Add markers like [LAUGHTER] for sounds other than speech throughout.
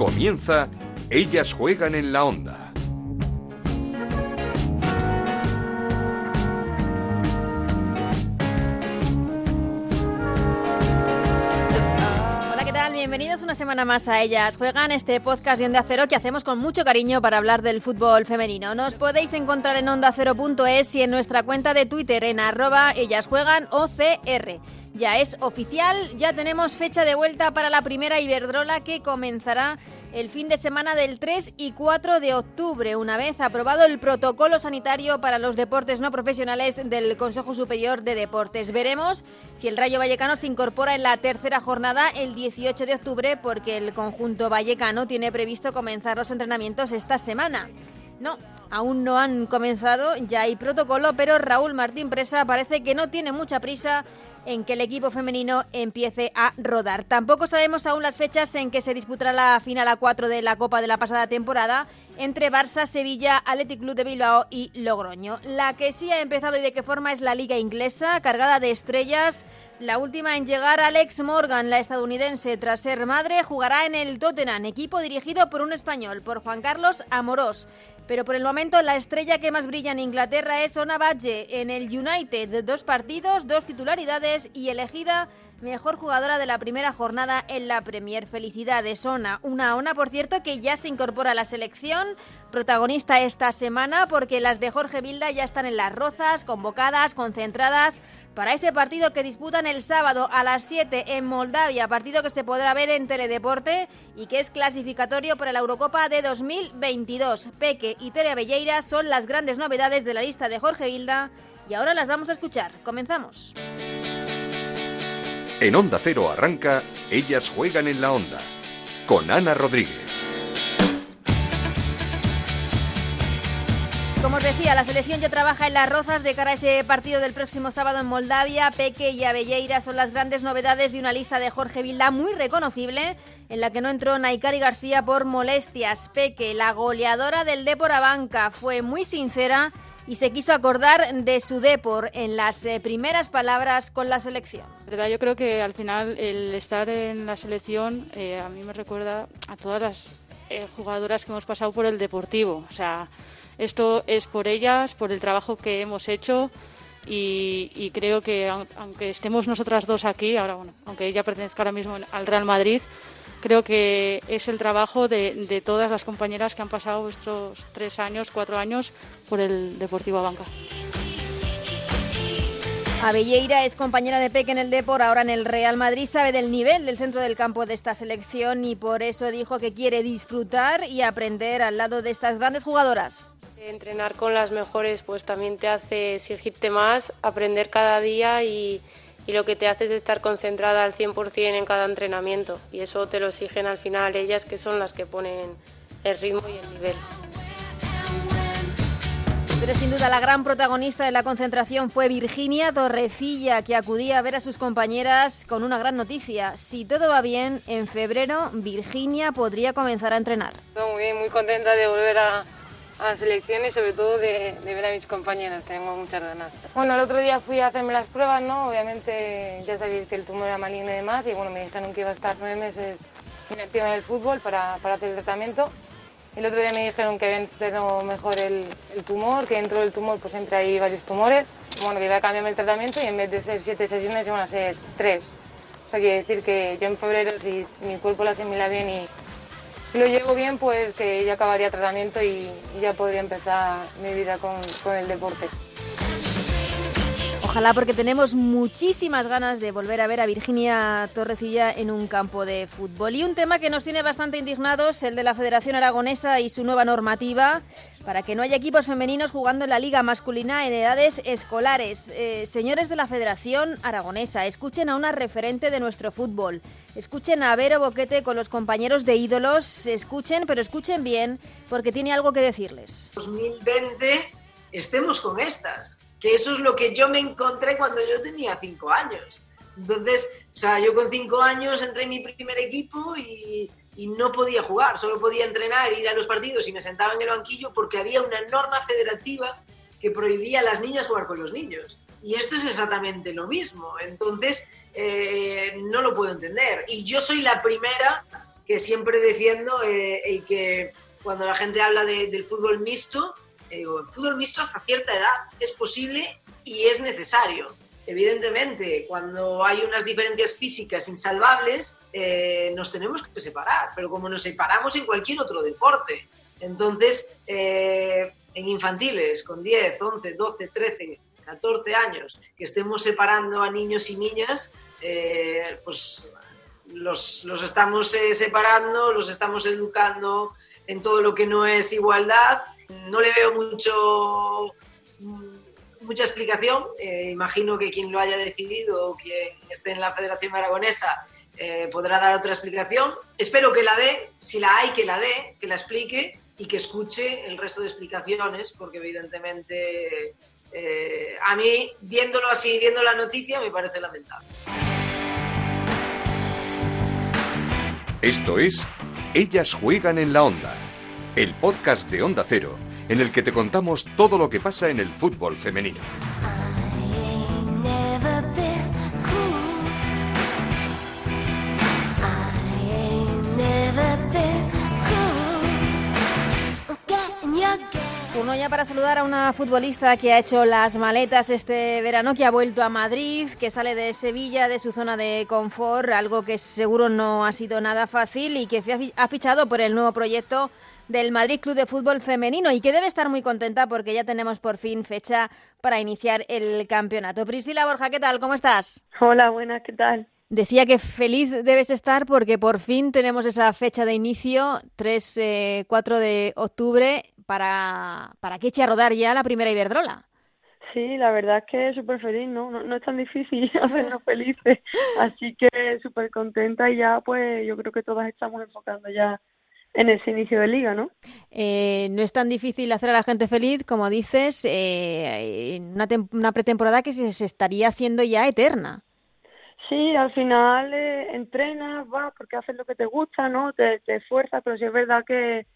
Comienza Ellas juegan en la onda. Hola, ¿qué tal? Bienvenidos una semana más a Ellas Juegan, este podcast de Onda Cero que hacemos con mucho cariño para hablar del fútbol femenino. Nos podéis encontrar en ondacero.es y en nuestra cuenta de Twitter en arroba Ellas Juegan OCR. Ya es oficial, ya tenemos fecha de vuelta para la primera Iberdrola que comenzará el fin de semana del 3 y 4 de octubre, una vez aprobado el protocolo sanitario para los deportes no profesionales del Consejo Superior de Deportes. Veremos si el Rayo Vallecano se incorpora en la tercera jornada el 18 de octubre, porque el conjunto vallecano tiene previsto comenzar los entrenamientos esta semana. No, aún no han comenzado, ya hay protocolo, pero Raúl Martín Presa parece que no tiene mucha prisa en que el equipo femenino empiece a rodar. Tampoco sabemos aún las fechas en que se disputará la final a 4 de la Copa de la pasada temporada entre Barça, Sevilla, Athletic Club de Bilbao y Logroño. La que sí ha empezado y de qué forma es la liga inglesa, cargada de estrellas. La última en llegar, Alex Morgan, la estadounidense, tras ser madre, jugará en el Tottenham, equipo dirigido por un español, por Juan Carlos Amorós. Pero por el momento la estrella que más brilla en Inglaterra es Ona Badge en el United. Dos partidos, dos titularidades y elegida mejor jugadora de la primera jornada en la Premier. Felicidades, Ona. Una Ona, por cierto, que ya se incorpora a la selección, protagonista esta semana, porque las de Jorge Vilda ya están en las rozas, convocadas, concentradas para ese partido que disputan el sábado a las 7 en Moldavia, partido que se podrá ver en Teledeporte y que es clasificatorio para la Eurocopa de 2022. Peque y Tere Belleira son las grandes novedades de la lista de Jorge Vilda y ahora las vamos a escuchar. Comenzamos. En Onda Cero arranca Ellas juegan en la onda con Ana Rodríguez. Como os decía, la selección ya trabaja en las rozas de cara a ese partido del próximo sábado en Moldavia. Peque y Abelleira son las grandes novedades de una lista de Jorge Vilda muy reconocible, en la que no entró Naikari García por molestias. Peque, la goleadora del Depor banca, fue muy sincera y se quiso acordar de su Depor en las eh, primeras palabras con la selección. ¿Verdad? Yo creo que al final el estar en la selección eh, a mí me recuerda a todas las eh, jugadoras que hemos pasado por el Deportivo. O sea, esto es por ellas, por el trabajo que hemos hecho y, creo que aunque estemos nosotras dos aquí, ahora bueno, aunque ella pertenezca ahora mismo al Real Madrid, creo que es el trabajo de, todas las compañeras que han pasado estos tres años, cuatro años por el Deportivo Banca. Abelleira es compañera de Peque en el Depor, ahora en el Real Madrid, sabe del nivel del centro del campo de esta selección y por eso dijo que quiere disfrutar y aprender al lado de estas grandes jugadoras. Entrenar con las mejores pues también te hace exigirte más, aprender cada día y, lo que te hace es estar concentrada al 100% en cada entrenamiento y eso te lo exigen al final ellas que son las que ponen el ritmo y el nivel. Pero sin duda la gran protagonista de la concentración fue Virginia Torrecilla, que acudía a ver a sus compañeras con una gran noticia. Si todo va bien, en febrero Virginia podría comenzar a entrenar. Muy bien, muy contenta de volver a, a la selección y sobre todo de, ver a mis compañeros, tengo muchas ganas. Bueno, el otro día fui a hacerme las pruebas, ¿no? Obviamente ya sabía que el tumor era maligno y demás y bueno, me dijeron que iba a estar nueve meses inactiva en el fútbol para, para hacer el tratamiento. El otro día me dijeron que habían estudiado mejor el, el, tumor, que dentro del tumor pues siempre hay varios tumores. Bueno, que iba a cambiarme el tratamiento y en vez de ser siete sesiones iban a ser tres. O sea, quiere decir que yo en febrero, si mi cuerpo lo asimila bien y, lo llevo bien, pues que ya acabaría tratamiento y, ya podría empezar mi vida con, con el deporte. Ojalá porque tenemos muchísimas ganas de volver a ver a Virginia Torrecilla en un campo de fútbol. Y un tema que nos tiene bastante indignados, el de la Federación Aragonesa y su nueva normativa para que no haya equipos femeninos jugando en la liga masculina en edades escolares. Eh, señores de la Federación Aragonesa, escuchen a una referente de nuestro fútbol. Escuchen a Vero Boquete con los compañeros de ídolos. Escuchen, pero escuchen bien porque tiene algo que decirles. 2020 estemos con estas que eso es lo que yo me encontré cuando yo tenía cinco años. Entonces, o sea, yo con cinco años entré en mi primer equipo y, no podía jugar, solo podía entrenar, ir a los partidos y me sentaba en el banquillo porque había una norma federativa que prohibía a las niñas jugar con los niños. Y esto es exactamente lo mismo. Entonces, eh, no lo puedo entender. Y yo soy la primera que siempre defiendo eh, que cuando la gente habla del fútbol mixto, digo, el fútbol mixto hasta cierta edad es posible y es necesario. Evidentemente, cuando hay unas diferencias físicas insalvables, eh, nos tenemos que separar, pero como nos separamos en cualquier otro deporte. Entonces, eh, en infantiles, con 10, 11, 12, 13, 14 años, que estemos separando a niños y niñas, eh, pues los, los estamos separando, los estamos educando en todo lo que no es igualdad. No le veo mucho mucha explicación. Eh, imagino que quien lo haya decidido o quien esté en la Federación Aragonesa eh, podrá dar otra explicación. Espero que la dé, si la hay, que la dé, que la explique y que escuche el resto de explicaciones, porque evidentemente eh, a mí, viéndolo así, viendo la noticia, me parece lamentable. Esto es Ellas juegan en la onda, el podcast de Onda Cero en el que te contamos todo lo que pasa en el fútbol femenino. Uno ya para saludar a una futbolista que ha hecho las maletas este verano, que ha vuelto a Madrid, que sale de Sevilla, de su zona de confort, algo que seguro no ha sido nada fácil y que ha fichado por el nuevo proyecto del Madrid Club de Fútbol Femenino y que debe estar muy contenta porque ya tenemos por fin fecha para iniciar el campeonato. Priscila Borja, ¿qué tal? ¿Cómo estás? Hola, buenas, ¿qué tal? Decía que feliz debes estar porque por fin tenemos esa fecha de inicio, 3-4 eh, de octubre, para, para que eche a rodar ya la primera Iberdrola. Sí, la verdad es que súper feliz, ¿no? ¿no? es tan difícil [LAUGHS] hacernos felices, así que súper contenta y ya pues yo creo que todas estamos enfocando ya en ese inicio de liga, ¿no? Eh, no es tan difícil hacer a la gente feliz, como dices, eh, en una, una, pretemporada que se, estaría haciendo ya eterna. Sí, al final eh, entrenas, vas porque haces lo que te gusta, ¿no? Te, te esfuerzas, pero sí es verdad que,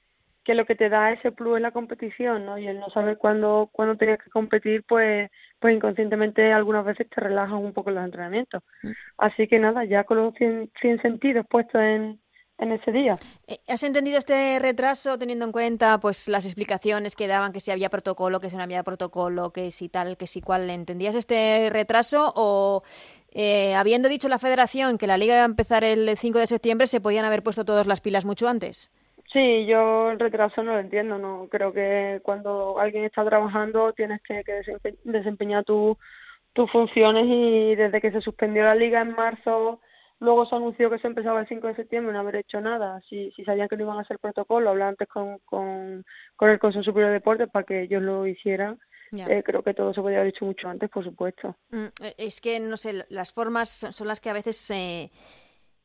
que lo que te da ese plus es la competición, ¿no? Y el no saber cuándo, cuándo tenías que competir, pues, pues inconscientemente algunas veces te relajas un poco los entrenamientos. Mm. Así que nada, ya con los 100 sentidos puestos en, en ese día. Eh, ¿Has entendido este retraso teniendo en cuenta pues las explicaciones que daban que si había protocolo, que si no había protocolo, que si tal, que si cual? ¿Entendías este retraso o eh, habiendo dicho la federación que la liga iba a empezar el 5 de septiembre se podían haber puesto todas las pilas mucho antes? Sí, yo el retraso no lo entiendo, no creo que cuando alguien está trabajando tienes que, desempeñar tus funciones y desde que se suspendió la liga en marzo Luego se anunció que se empezaba el 5 de septiembre no haber hecho nada. Si, si sabían que no iban a hacer protocolo, hablaba antes con, con, con el Consejo Superior de Deportes para que ellos lo hicieran. Eh, creo que todo se podía haber hecho mucho antes, por supuesto. Mm, eh, es que, no sé, las formas son las que a veces eh,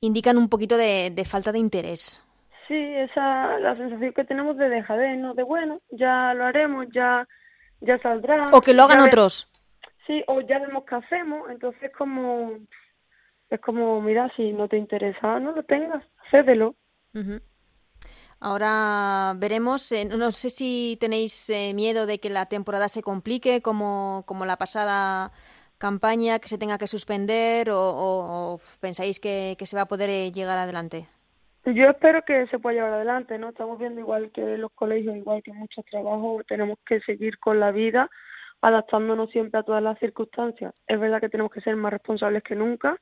indican un poquito de, de, falta de interés. Sí, esa la sensación que tenemos de dejadez, ¿no? De bueno, ya lo haremos, ya, ya saldrá. O que lo hagan otros. Sí, o ya vemos qué hacemos, entonces como es como, mira, si no te interesa, no lo tengas, cédelo. Ahora veremos, eh, no sé si tenéis eh, miedo de que la temporada se complique como, como la pasada campaña, que se tenga que suspender o, pensáis que, que, se va a poder eh, llegar adelante. Yo espero que se pueda llevar adelante, ¿no? Estamos viendo igual que los colegios, igual que muchos trabajos, tenemos que seguir con la vida, adaptándonos siempre a todas las circunstancias. Es verdad que tenemos que ser más responsables que nunca,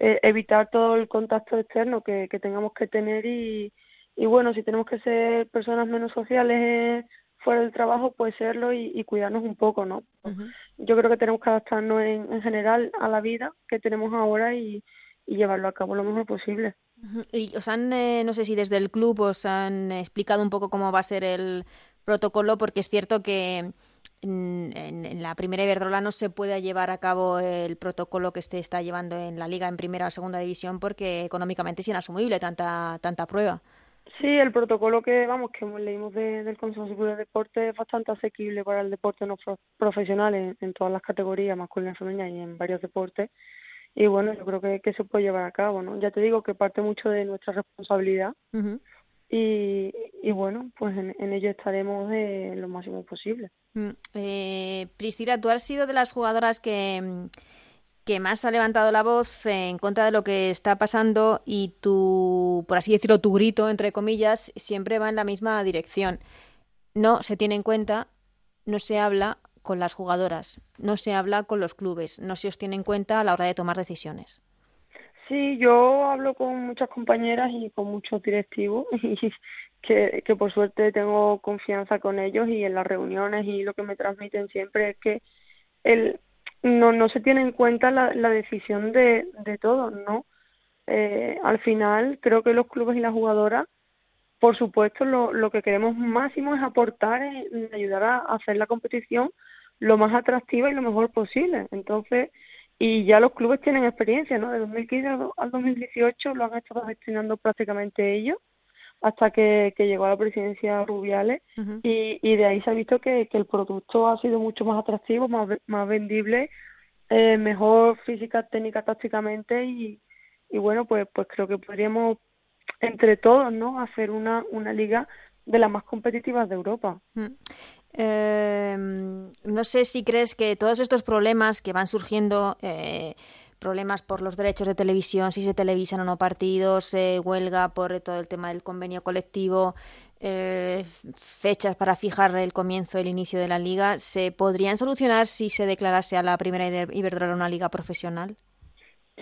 eh, evitar todo el contacto externo que, que tengamos que tener y, y bueno, si tenemos que ser personas menos sociales eh, fuera del trabajo, pues serlo y, cuidarnos un poco, ¿no? Yo creo que tenemos que adaptarnos en, en, general a la vida que tenemos ahora y, y llevarlo a cabo lo mejor posible. Y os han, eh, no sé si desde el club os han explicado un poco cómo va a ser el protocolo, porque es cierto que en, la primera Iberdrola no se puede llevar a cabo el protocolo que se está llevando en la liga en primera o segunda división porque económicamente es inasumible tanta tanta prueba. Sí, el protocolo que vamos que leímos del Consejo Superior de Deporte es bastante asequible para el deporte no profesional en, todas las categorías, masculina y femenina y en varios deportes. Y bueno, yo creo que, que se puede llevar a cabo, ¿no? Ya te digo que parte mucho de nuestra responsabilidad. Y, bueno, pues en, ello estaremos lo máximo posible. Mm, eh, Priscila, tú has sido de las jugadoras que, que más ha levantado la voz en contra de lo que está pasando y tu, por así decirlo, tu grito, entre comillas, siempre va en la misma dirección. No se tiene en cuenta, no se habla con las jugadoras, no se habla con los clubes, no se os tiene en cuenta a la hora de tomar decisiones. Sí, yo hablo con muchas compañeras y con muchos directivos [LAUGHS] y que, que por suerte tengo confianza con ellos y en las reuniones y lo que me transmiten siempre es que el, no, no se tiene en cuenta la, la decisión de, de todos, ¿no? Eh, al final creo que los clubes y las jugadoras, por supuesto, lo, lo que queremos máximo es aportar, en ayudar a hacer la competición lo más atractiva y lo mejor posible. Entonces, y ya los clubes tienen experiencia, ¿no? De 2015 al 2018 lo han estado gestionando prácticamente ellos hasta que, que llegó a la presidencia Rubiales y, y de ahí se ha visto que, que el producto ha sido mucho más atractivo, más, más vendible, eh, mejor física, técnica, tácticamente y, y bueno, pues pues creo que podríamos entre todos, ¿no? Hacer una, una liga de las más competitivas de Europa. Eh, no sé si crees que todos estos problemas que van surgiendo, eh, problemas por los derechos de televisión, si se televisan o no partidos, eh, huelga por todo el tema del convenio colectivo, eh, fechas para fijar el comienzo, el inicio de la liga, ¿se podrían solucionar si se declarase a la primera Iberdrola una liga profesional?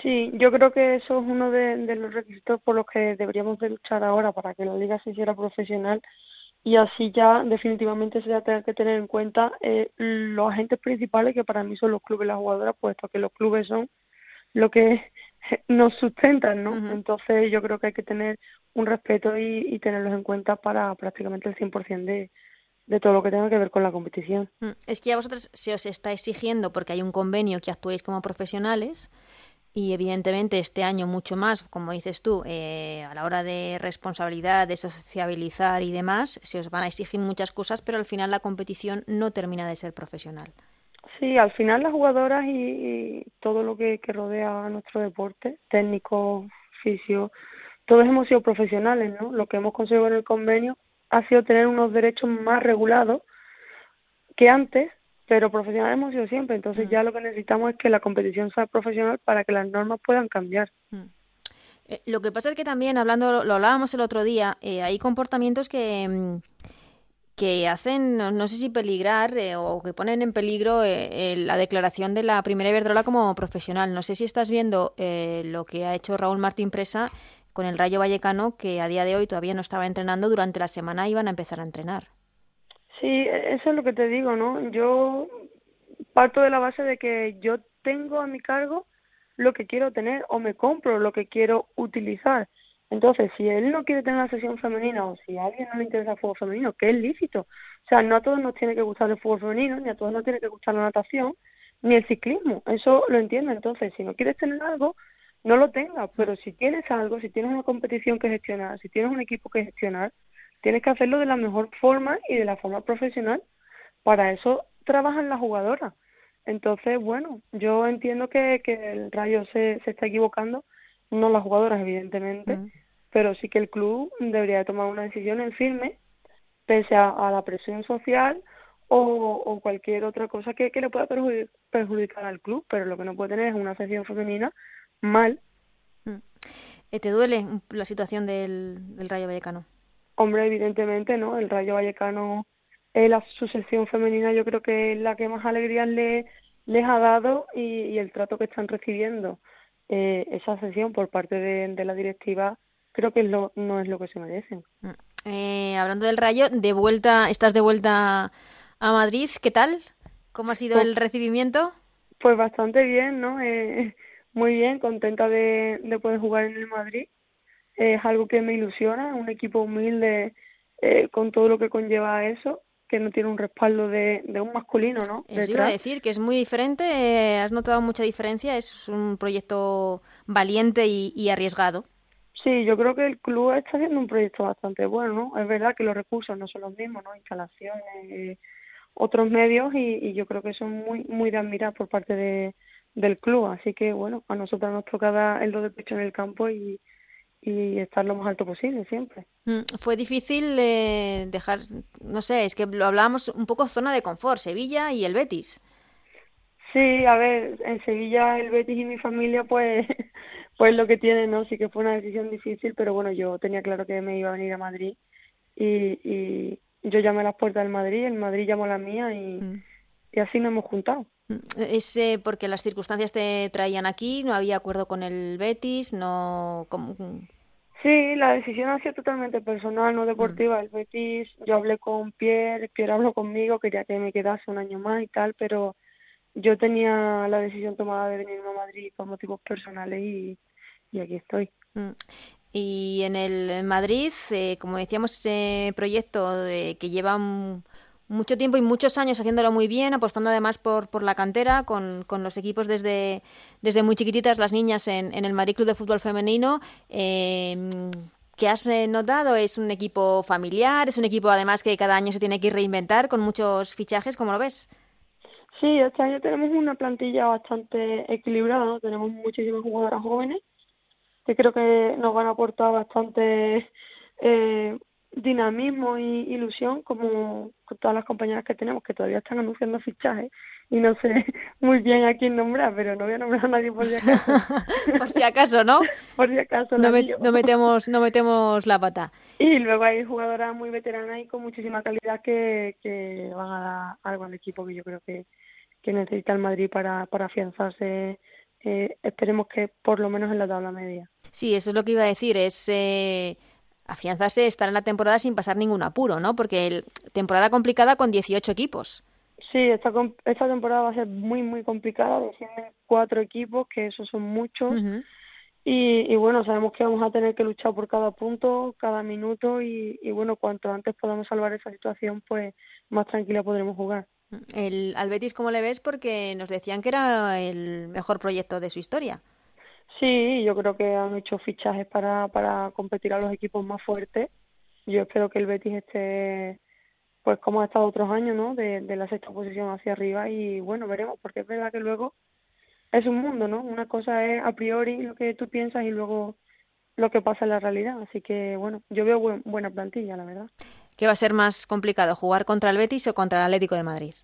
Sí, yo creo que eso es uno de, de los requisitos por los que deberíamos de luchar ahora para que la liga se hiciera profesional y así ya definitivamente se va a tener que tener en cuenta eh, los agentes principales que para mí son los clubes y las jugadoras, puesto que los clubes son lo que [LAUGHS] nos sustentan, ¿no? Entonces yo creo que hay que tener un respeto y, y tenerlos en cuenta para prácticamente el 100% de, de todo lo que tenga que ver con la competición. Mm, es que a vosotros se os está exigiendo, porque hay un convenio que actuéis como profesionales, y evidentemente este año mucho más, como dices tú, eh, a la hora de responsabilidad, de sociabilizar y demás, se os van a exigir muchas cosas, pero al final la competición no termina de ser profesional. Sí, al final las jugadoras y, todo lo que, rodea a nuestro deporte, técnico, fisio, todos hemos sido profesionales, ¿no? Lo que hemos conseguido en el convenio ha sido tener unos derechos más regulados que antes pero profesional hemos sido siempre, entonces mm. ya lo que necesitamos es que la competición sea profesional para que las normas puedan cambiar. Mm. Eh, lo que pasa es que también, hablando, lo hablábamos el otro día, eh, hay comportamientos que, mm, que hacen, no, sé si peligrar eh, o que ponen en peligro la declaración de la primera Iberdrola como profesional. No sé si estás viendo lo que ha hecho Raúl Martín Presa con el Rayo Vallecano, que a día de hoy todavía no estaba entrenando, durante la semana iban a empezar a entrenar. Sí, eso es lo que te digo, ¿no? Yo parto de la base de que yo tengo a mi cargo lo que quiero tener o me compro lo que quiero utilizar. Entonces, si él no quiere tener la sesión femenina o si a alguien no le interesa el fútbol femenino, que es lícito. O sea, no a todos nos tiene que gustar el fútbol femenino, ni a todos nos tiene que gustar la natación, ni el ciclismo. Eso lo entiendo. Entonces, si no quieres tener algo, no lo tengas. Pero si tienes algo, si tienes una competición que gestionar, si tienes un equipo que gestionar, Tienes que hacerlo de la mejor forma y de la forma profesional. Para eso trabajan las jugadoras. Entonces, bueno, yo entiendo que, que el Rayo se, se está equivocando, no las jugadoras, evidentemente, mm. pero sí que el club debería tomar una decisión en firme, pese a, la presión social o, o, cualquier otra cosa que, que le pueda perjudicar, al club, pero lo que no puede tener es una sección femenina mal. Mm. Eh, ¿Te duele la situación del, del Rayo Vallecano? Hombre, evidentemente, ¿no? El Rayo Vallecano, eh, la, su sección femenina yo creo que es la que más alegría le, les ha dado y, el trato que están recibiendo eh, esa sesión por parte de, la directiva creo que lo, no es lo que se merecen. Mm. Eh, hablando del Rayo, de vuelta, estás de vuelta a Madrid, ¿qué tal? ¿Cómo ha sido pues el recibimiento? Pues bastante bien, ¿no? Eh, [LAUGHS] muy bien, contenta de, de poder jugar en el Madrid es algo que me ilusiona, un equipo humilde eh, con todo lo que conlleva eso, que no tiene un respaldo de, de un masculino, ¿no? Eso iba a decir, que es muy diferente, eh, has notado mucha diferencia, es un proyecto valiente y, arriesgado. Sí, yo creo que el club está haciendo un proyecto bastante bueno, ¿no? Es verdad que los recursos no son los mismos, ¿no? Instalaciones, eh, otros medios y, y, yo creo que son muy muy de admirar por parte de, del club, así que bueno, a nosotros nos toca dar el do de pecho en el campo y, y estar lo más alto posible siempre. Mm, fue difícil eh, dejar, no sé, es que lo hablábamos un poco zona de confort, Sevilla y el Betis. Sí, a ver, en Sevilla el Betis y mi familia pues [LAUGHS] pues lo que tienen, ¿no? Sí que fue una decisión difícil, pero bueno, yo tenía claro que me iba a venir a Madrid y, y yo llamé a las puertas del Madrid, el Madrid llamó a la mía y, mm. y así nos hemos juntado. Mm, ¿Es eh, porque las circunstancias te traían aquí? ¿No había acuerdo con el Betis? no Sí, la decisión ha sido totalmente personal, no deportiva. Mm. El Betis, yo hablé con Pierre, Pierre habló conmigo, quería que me quedase un año más y tal, pero yo tenía la decisión tomada de venirme a Madrid por motivos personales y, y aquí estoy. Mm. Y en el Madrid, eh, como decíamos, ese proyecto de, que lleva mucho tiempo y muchos años haciéndolo muy bien, apostando además por, por la cantera, con, con los equipos desde, desde muy chiquititas, las niñas en, en el Madrid Club de Fútbol Femenino. Eh, ¿Qué has notado? ¿Es un equipo familiar? ¿Es un equipo además que cada año se tiene que reinventar con muchos fichajes? ¿Cómo lo ves? Sí, este año tenemos una plantilla bastante equilibrada, tenemos muchísimas jugadoras jóvenes que creo que nos van a aportar bastante eh, dinamismo y ilusión como todas las compañeras que tenemos que todavía están anunciando fichajes y no sé [LAUGHS] muy bien a quién nombrar, pero no voy a nombrar a nadie por si acaso. [LAUGHS] por si acaso, ¿no? [LAUGHS] por si acaso. No, no, metemos, no metemos la pata. Y luego hay jugadoras muy veteranas y con muchísima calidad que, que van a dar algo al equipo que yo creo que, que necesita el Madrid para, para afianzarse eh, esperemos que por lo menos en la tabla media. Sí, eso es lo que iba a decir, es eh, afianzarse, estar en la temporada sin pasar ningún apuro, ¿no? Porque el, temporada complicada con 18 equipos. Sí, esta, esta temporada va a ser muy, muy complicada, descienden cuatro equipos, que esos son muchos. y, y, bueno, sabemos que vamos a tener que luchar por cada punto, cada minuto y, y bueno, cuanto antes podamos salvar esa situación, pues más tranquila podremos jugar. El, al Betis, ¿cómo le ves? Porque nos decían que era el mejor proyecto de su historia. Sí, yo creo que han hecho fichajes para, para competir a los equipos más fuertes. Yo espero que el Betis esté, pues como ha estado otros años, ¿no? De, de la sexta posición hacia arriba y bueno, veremos, porque es verdad que luego es un mundo, ¿no? Una cosa es a priori lo que tú piensas y luego lo que pasa en la realidad. Así que bueno, yo veo buena plantilla, la verdad. ¿Qué va a ser más complicado, jugar contra el Betis o contra el Atlético de Madrid?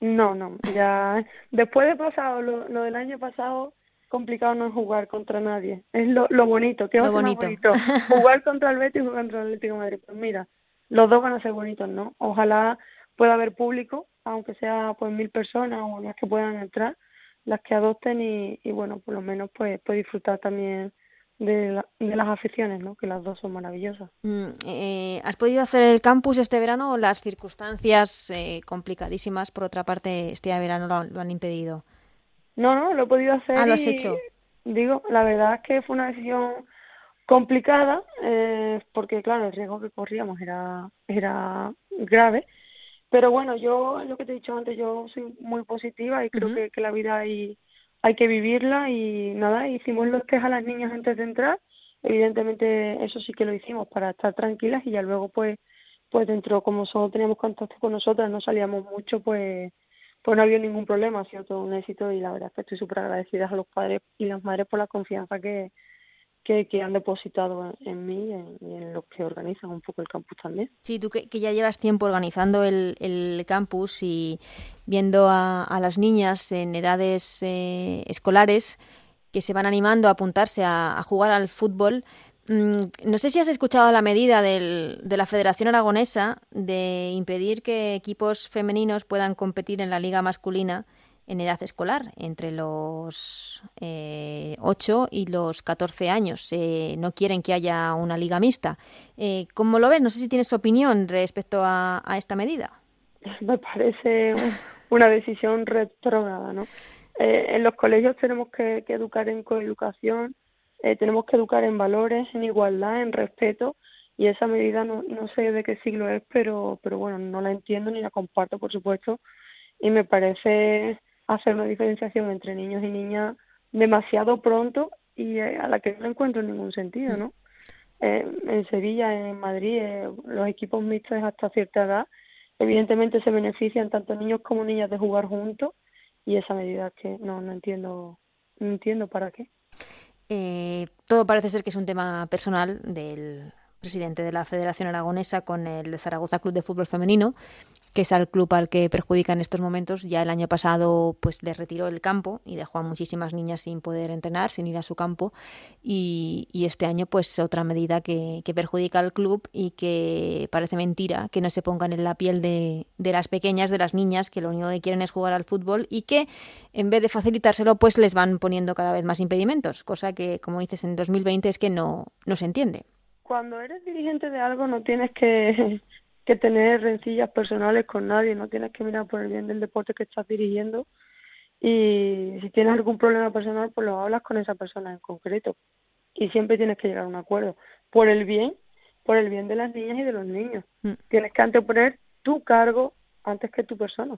No, no, ya [LAUGHS] después de pasado lo, lo del año pasado, complicado no es jugar contra nadie. Es lo, lo bonito, ¿qué ser bonito. bonito? [LAUGHS] Jugar contra el Betis o contra el Atlético de Madrid. Pues mira, los dos van a ser bonitos, ¿no? Ojalá pueda haber público, aunque sea pues mil personas o las que puedan entrar, las que adopten y, y bueno, por lo menos pues, pues disfrutar también de, de, las aficiones, ¿no? que las dos son maravillosas. Mm, eh, ¿Has podido hacer el campus este verano o las circunstancias eh, complicadísimas, por otra parte, este verano lo, han impedido? No, no, lo he podido hacer. Ah, lo has hecho. Digo, la verdad es que fue una decisión complicada, eh, porque claro, el riesgo que corríamos era, era grave. Pero bueno, yo, lo que te he dicho antes, yo soy muy positiva y creo que, que la vida hay hay que vivirla y nada, hicimos los test a las niñas antes de entrar, evidentemente eso sí que lo hicimos para estar tranquilas y ya luego pues pues dentro como solo teníamos contacto con nosotras, no salíamos mucho, pues pues no había ningún problema, ha sido todo un éxito y la verdad es que estoy súper agradecida a los padres y las madres por la confianza que, que, que han depositado en mí y en, los que organizan un poco el campus también. Sí, tú que, ya llevas tiempo organizando el, el campus y viendo a, las niñas en edades eh, escolares que se van animando a apuntarse a, a jugar al fútbol, no sé si has escuchado la medida de la Federación Aragonesa de impedir que equipos femeninos puedan competir en la liga masculina en edad escolar, entre los eh, 8 y los 14 años. Eh, no quieren que haya una liga mixta. Eh, ¿Cómo lo ves? No sé si tienes opinión respecto a, esta medida. [LAUGHS] Me parece una decisión retrógrada, ¿no? Eh, en los colegios tenemos que, educar en coeducación, eh, tenemos que educar en valores, en igualdad, en respeto, y esa medida no, no sé de qué siglo es, pero, pero bueno, no la entiendo ni la comparto, por supuesto, y me parece hacer una diferenciación entre niños y niñas demasiado pronto y eh, a la que no encuentro ningún sentido, ¿no? Eh, en Sevilla, en Madrid, eh, los equipos mixtos hasta cierta edad, evidentemente se benefician tanto niños como niñas de jugar juntos y esa medida que no, no entiendo, no entiendo para qué. Todo parece ser que es un tema personal del presidente de la Federación Aragonesa, con el Zaragoza Club de Fútbol Femenino, que es el club al que perjudica en estos momentos. Ya el año pasado pues le retiró el campo y dejó a muchísimas niñas sin poder entrenar, sin ir a su campo. Y, este año pues otra medida que, perjudica al club y que parece mentira que no se pongan en la piel de, de, las pequeñas, de las niñas, que lo único que quieren es jugar al fútbol y que en vez de facilitárselo pues les van poniendo cada vez más impedimentos, cosa que como dices en 2020 es que no, no se entiende. Cuando eres dirigente de algo no tienes que que tener rencillas personales con nadie, no tienes que mirar por el bien del deporte que estás dirigiendo y si tienes algún problema personal, pues lo hablas con esa persona en concreto y siempre tienes que llegar a un acuerdo por el bien, por el bien de las niñas y de los niños. Mm. Tienes que anteponer tu cargo antes que tu persona.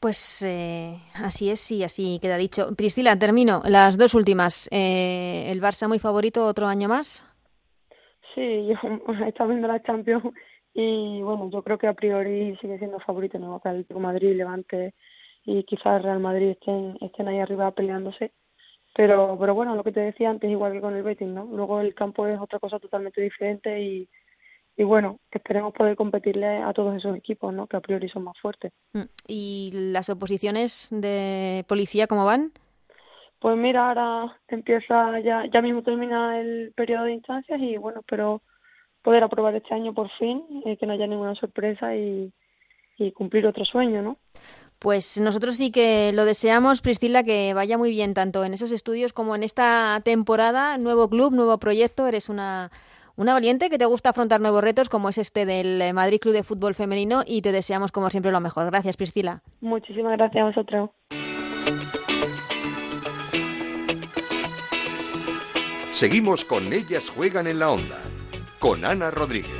Pues eh, así es y así queda dicho. Priscila, termino. Las dos últimas. Eh, ¿El Barça muy favorito otro año más? Sí, yo [LAUGHS] he estado viendo la Champions y bueno, yo creo que a priori sigue siendo favorito, ¿no? Que el Madrid, Levante y quizás Real Madrid estén, estén ahí arriba peleándose. Pero, pero bueno, lo que te decía antes, igual que con el Betis, ¿no? Luego el campo es otra cosa totalmente diferente y, y bueno, esperemos poder competirle a todos esos equipos, ¿no? Que a priori son más fuertes. Mm, ¿Y las oposiciones de policía cómo van? Pues mira, ahora empieza, ya, ya mismo termina el periodo de instancias y bueno, espero poder aprobar este año por fin, y que no haya ninguna sorpresa y, cumplir otro sueño, ¿no? Pues nosotros sí que lo deseamos, Priscila, que vaya muy bien tanto en esos estudios como en esta temporada. Nuevo club, nuevo proyecto. Eres una, una valiente que te gusta afrontar nuevos retos como es este del Madrid Club de Fútbol Femenino y te deseamos como siempre lo mejor. Gracias, Priscila. Muchísimas gracias a vosotros. Seguimos con Ellas Juegan en la Onda con Ana Rodríguez.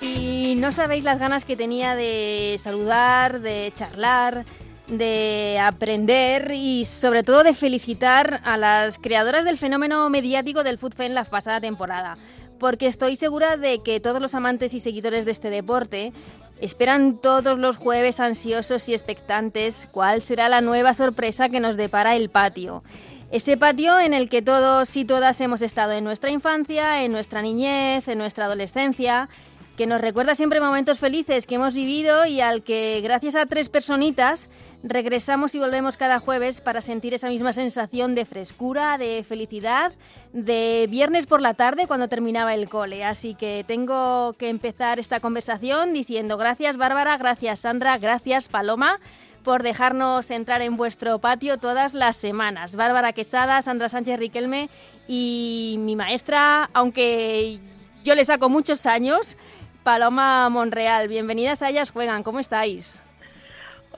Y no sabéis las ganas que tenía de saludar, de charlar, de aprender y sobre todo de felicitar a las creadoras del fenómeno mediático del fútbol en la pasada temporada porque estoy segura de que todos los amantes y seguidores de este deporte Esperan todos los jueves ansiosos y expectantes cuál será la nueva sorpresa que nos depara el patio. Ese patio en el que todos y todas hemos estado en nuestra infancia, en nuestra niñez, en nuestra adolescencia, que nos recuerda siempre momentos felices que hemos vivido y al que gracias a tres personitas regresamos y volvemos cada jueves para sentir esa misma sensación de frescura, de felicidad, de viernes por la tarde cuando terminaba el cole. Así que tengo que empezar esta conversación diciendo gracias Bárbara, gracias Sandra, gracias Paloma por dejarnos entrar en vuestro patio todas las semanas. Bárbara Quesada, Sandra Sánchez Riquelme y mi maestra, aunque yo le saco muchos años, Paloma Monreal. Bienvenidas a Ellas Juegan, ¿cómo estáis?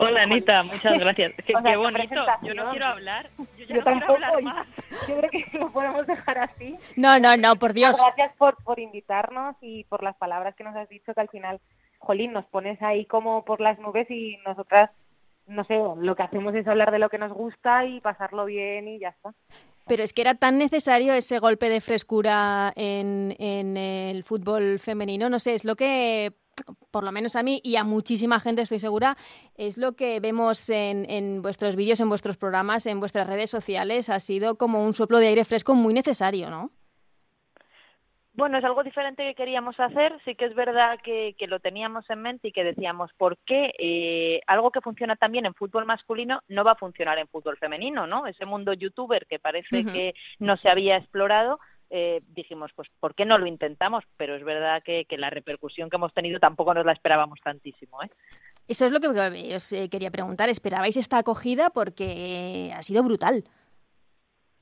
Hola Anita, muchas [LAUGHS] gracias. Qué, bonito. Yo no quiero hablar. Yo, ya no tampoco. Quiero hablar más. Yo creo que lo podemos dejar así. No, no, no, por Dios. Gracias por, por invitarnos y por las palabras que nos has dicho que al final, Jolín, nos pones ahí como por las nubes y nosotras, no sé, lo que hacemos es hablar de lo que nos gusta y pasarlo bien y ya está. Pero es que era tan necesario ese golpe de frescura en, en el fútbol femenino. No sé, es lo que por lo menos a mí y a muchísima gente estoy segura, es lo que vemos en, en vuestros vídeos, en vuestros programas, en vuestras redes sociales. Ha sido como un soplo de aire fresco muy necesario, ¿no? Bueno, es algo diferente que queríamos hacer. Sí que es verdad que, que lo teníamos en mente y que decíamos, ¿por qué eh, algo que funciona también en fútbol masculino no va a funcionar en fútbol femenino? ¿no? Ese mundo youtuber que parece que no se había explorado, eh, dijimos, pues, ¿por qué no lo intentamos? Pero es verdad que, la repercusión que hemos tenido tampoco nos la esperábamos tantísimo. ¿eh? Eso es lo que os eh, quería preguntar. ¿Esperabais esta acogida? Porque ha sido brutal.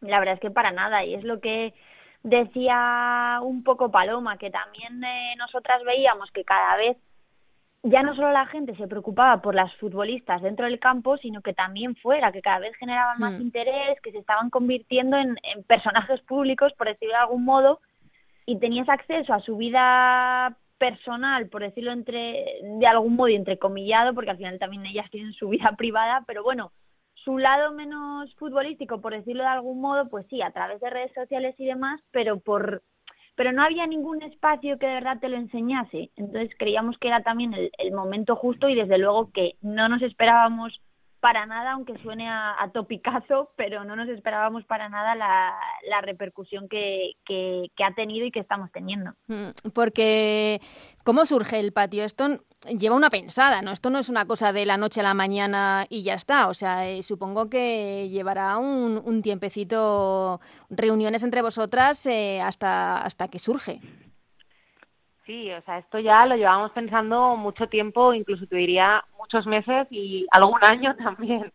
La verdad es que para nada. Y es lo que decía un poco Paloma, que también eh, nosotras veíamos que cada vez ya no solo la gente se preocupaba por las futbolistas dentro del campo, sino que también fuera, que cada vez generaban más hmm. interés, que se estaban convirtiendo en, personajes públicos, por decirlo de algún modo, y tenías acceso a su vida personal, por decirlo entre de algún modo entrecomillado, porque al final también ellas tienen su vida [LAUGHS] privada, pero bueno, su lado menos futbolístico, por decirlo de algún modo, pues sí, a través de redes sociales y demás, pero por pero no había ningún espacio que de verdad te lo enseñase. Entonces creíamos que era también el, el momento justo y desde luego que no nos esperábamos para nada, aunque suene a, topicazo, pero no nos esperábamos para nada la, la repercusión que, que, que, ha tenido y que estamos teniendo. Mm, porque, ¿cómo surge el patio? Esto lleva una pensada, ¿no? Esto no es una cosa de la noche a la mañana y ya está. O sea, eh, supongo que llevará un, un, tiempecito, reuniones entre vosotras eh, hasta, hasta que surge. Sí, o sea, esto ya lo llevamos pensando mucho tiempo, incluso te diría muchos meses y algún [LAUGHS] año también.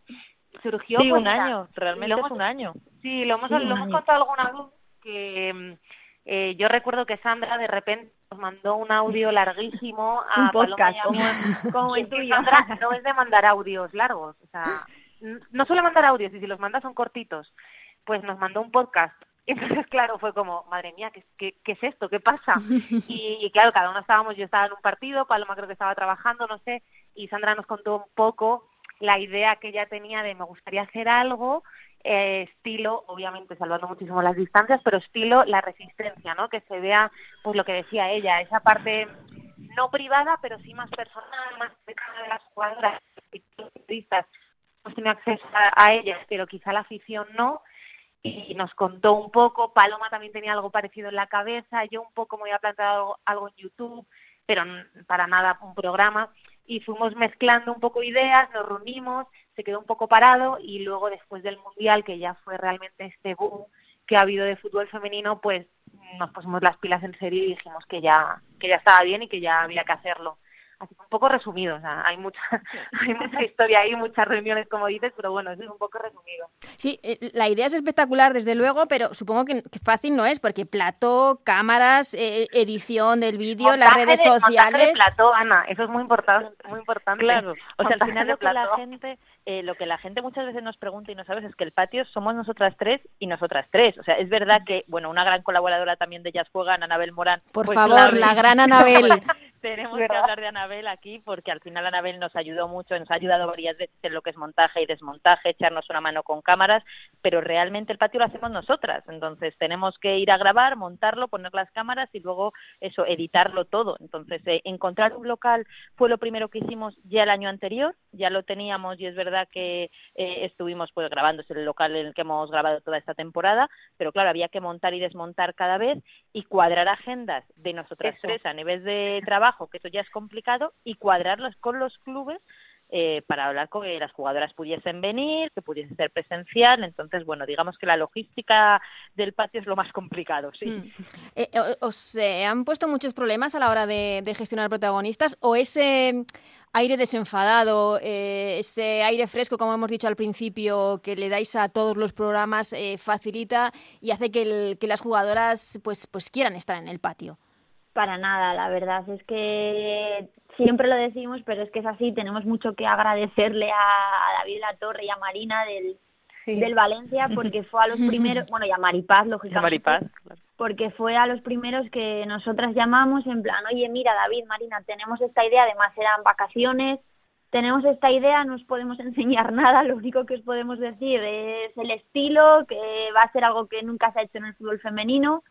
Surgió sí, pues, un año, realmente hemos, es un año. Sí, lo hemos, sí, lo hemos contado alguna vez que eh, yo recuerdo que Sandra de repente nos mandó un audio larguísimo [LAUGHS] a un podcast, Paloma [LAUGHS] como el tuyo. Sandra no es de mandar audios largos, o sea, no suele mandar audios y si los manda son cortitos. Pues nos mandó un podcast [LAUGHS] entonces, claro, fue como, madre mía, ¿qué, qué, qué es esto? ¿Qué pasa? [LAUGHS] Y, y, claro, cada uno estábamos, yo estaba en un partido, Paloma creo que estaba trabajando, no sé, y Sandra nos contó un poco la idea que ella tenía de me gustaría hacer algo, eh, estilo, obviamente salvando muchísimo las distancias, pero estilo la resistencia, ¿no? Que se vea, pues lo que decía ella, esa parte no privada, pero sí más personal, más cercana de las jugadoras y los periodistas. Hemos tenido acceso a, a ellas, pero quizá la afición no, y nos contó un poco, Paloma también tenía algo parecido en la cabeza, yo un poco me había planteado algo, algo en YouTube, pero para nada un programa, y fuimos mezclando un poco ideas, nos reunimos, se quedó un poco parado y luego después del Mundial, que ya fue realmente este boom que ha habido de fútbol femenino, pues nos pusimos las pilas en serio y dijimos que ya, que ya estaba bien y que ya había que hacerlo así un poco resumido, o sea, hay mucha, [LAUGHS] hay mucha historia ahí, muchas reuniones, como dices, pero bueno, es un poco resumido. Sí, eh, la idea es espectacular, desde luego, pero supongo que, que fácil no es, porque plató, cámaras, eh, edición del vídeo, las redes de, sociales... De plató, Ana, eso es muy importante, muy importante. Claro, o sea, al final lo que la gente... Eh, lo que la gente muchas veces nos pregunta y no sabes es que el patio somos nosotras tres y nosotras tres. O sea, es verdad que, bueno, una gran colaboradora también de Ellas Juegan, Anabel Morán. Por pues, favor, claro, la gran Anabel. [LAUGHS] tenemos que hablar de Anabel aquí porque al final Anabel nos ayudó mucho, nos ha ayudado varias veces en lo que es montaje y desmontaje, echarnos una mano con cámaras, pero realmente el patio lo hacemos nosotras. Entonces tenemos que ir a grabar, montarlo, poner las cámaras y luego eso, editarlo todo. Entonces eh, encontrar un local fue lo primero que hicimos ya el año anterior, ya lo teníamos y es verdad que eh, estuvimos pues grabando, es el local en el que hemos grabado toda esta temporada, pero claro, había que montar y desmontar cada vez y cuadrar agendas de nosotras eso. tres a nivel de trabajo, que eso ya es complicado, y cuadrarlos con los clubes eh, para hablar con que las jugadoras pudiesen venir, que pudiese ser presencial. Entonces, bueno, digamos que la logística del patio es lo más complicado, sí. Mm. Eh, ¿Os eh, han puesto muchos problemas a la hora de, gestionar protagonistas o ese aire desenfadado, eh, ese aire fresco, como hemos dicho al principio, que le dais a todos los programas, eh, facilita y hace que, el, que las jugadoras pues, pues quieran estar en el patio. Para nada, la verdad es que siempre lo decimos, pero es que es así. Tenemos mucho que agradecerle a, a David Latorre y a Marina del, sí. del Valencia porque fue a los [LAUGHS] primeros, bueno, y a Maripaz, lógicamente. A Maripaz, claro. Porque fue a los primeros que nosotras llamamos en plan, oye, mira, David, Marina, tenemos esta idea, además eran vacaciones, tenemos esta idea, no os podemos [LAUGHS] enseñar nada, lo único que os podemos decir es el estilo, que va a ser algo que nunca se ha hecho en el fútbol femenino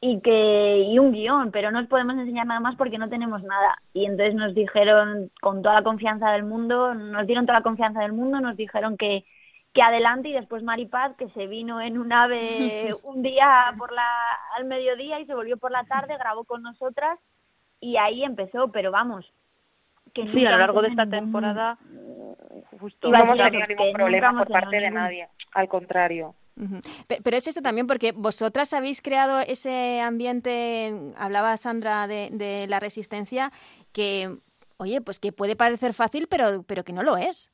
y que y un guion, pero no os podemos enseñar nada más porque no tenemos nada. Y entonces nos dijeron con toda la confianza del mundo, nos dieron toda la confianza del mundo, nos dijeron que que adelante y después Maripaz que se vino en un ave [LAUGHS] un día por la al mediodía y se volvió por la tarde, grabó con nosotras y ahí empezó, pero vamos, que sí, a lo largo de esta temporada justo no hemos tenido ningún problema por parte de nadie, al contrario. Uh -huh. Pero es eso también porque vosotras habéis creado ese ambiente, hablaba Sandra de, de la resistencia, que, oye, pues que puede parecer fácil, pero, pero que no lo es.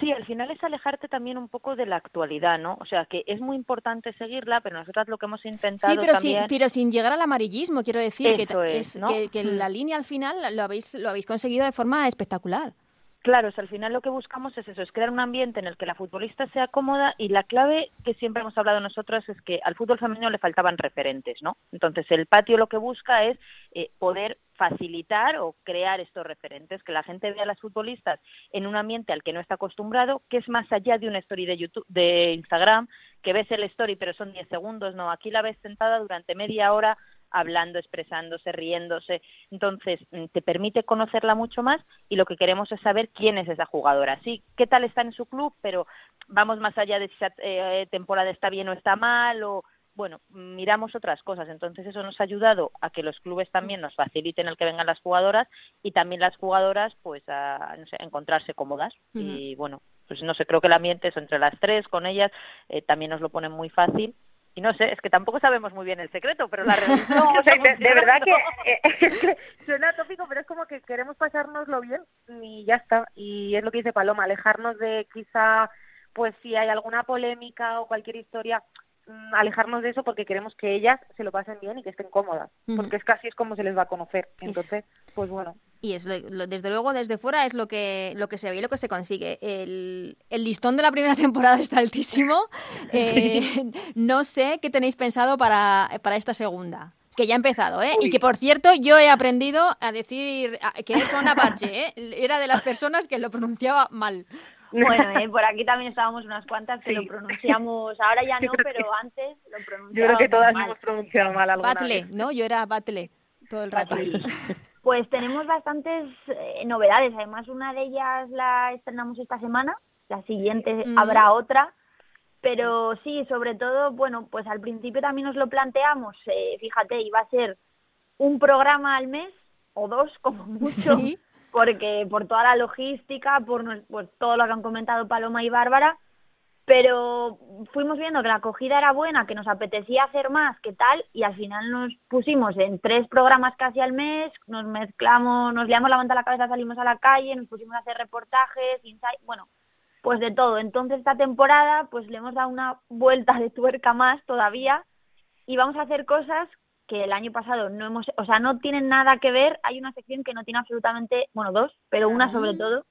Sí, al final es alejarte también un poco de la actualidad, ¿no? O sea, que es muy importante seguirla, pero nosotras lo que hemos intentado Sí, pero, también... sin, pero sin llegar al amarillismo, quiero decir, Eso que, es, es ¿no? que, que, la línea al final lo habéis, lo habéis conseguido de forma espectacular. Claro, o sea, al final lo que buscamos es eso, es crear un ambiente en el que la futbolista sea cómoda y la clave que siempre hemos hablado nosotros es que al fútbol femenino le faltaban referentes, ¿no? Entonces el patio lo que busca es eh, poder facilitar o crear estos referentes, que la gente vea a las futbolistas en un ambiente al que no está acostumbrado, que es más allá de una story de YouTube, de Instagram, que ves el story pero son 10 segundos, no, aquí la ves sentada durante media hora hablando, expresándose, riéndose. Entonces, mm, te permite conocerla mucho más y lo que queremos es saber quién es esa jugadora. Sí, qué tal está en su club, pero vamos más allá de si esa eh, temporada está bien o está mal o bueno, miramos otras cosas. Entonces eso nos ha ayudado a que los clubes también nos faciliten el que vengan las jugadoras y también las jugadoras pues a no sé, encontrarse cómodas. Y bueno, pues no sé, creo que el ambiente es entre las tres, con ellas, eh, también nos lo ponen muy fácil. Y no sé, es que tampoco sabemos muy bien el secreto, pero la [LAUGHS] realidad no, o sea, de, de, verdad que, eh, es que suena tópico, pero es como que queremos pasárnoslo bien y ya está. Y es lo que dice Paloma, alejarnos de quizá, pues si hay alguna polémica o cualquier historia, Mm, alejarnos de eso porque queremos que ellas se lo pasen bien y que estén cómodas, porque es casi es como se les va a conocer. Entonces, pues bueno. Y es desde luego desde fuera es lo que lo que se ve y lo que se consigue. El, el listón de la primera [LAUGHS] temporada está altísimo. [LAUGHS] Eh, no sé qué tenéis pensado para, para esta segunda que ya ha empezado, ¿eh? Y que, por cierto, yo he aprendido a decir que es una Apache, ¿eh? Era de las personas que lo pronunciaba mal. Bueno, eh, por aquí también estábamos unas cuantas que lo pronunciamos, ahora ya [LAUGHS] no, pero antes lo pronunciábamos Yo creo que todas hemos pronunciado mal alguna Batle, ¿no? Yo era Batle todo el rato. Pues tenemos bastantes eh, novedades, además una de ellas la estrenamos esta semana, la siguiente habrá otra, pero sí, sobre todo, bueno, pues al principio también nos lo planteamos, eh, fíjate, iba a ser un programa al mes o dos [LAUGHS] como mucho. ¿Sí? porque por toda la logística, por, por todo lo que han comentado Paloma y Bárbara, pero fuimos viendo que la acogida era buena, que nos apetecía hacer más, que tal, y al final nos pusimos en tres programas casi al mes, nos mezclamos, nos liamos la manta a la cabeza, salimos a la calle, nos pusimos a hacer reportajes, insight, bueno, pues de todo. Entonces esta temporada pues le hemos dado una vuelta de tuerca más todavía y vamos a hacer cosas que el año pasado no hemos, o sea, no tienen nada que ver, hay una sección que no tiene absolutamente, bueno, dos, pero una sobre ah. todo,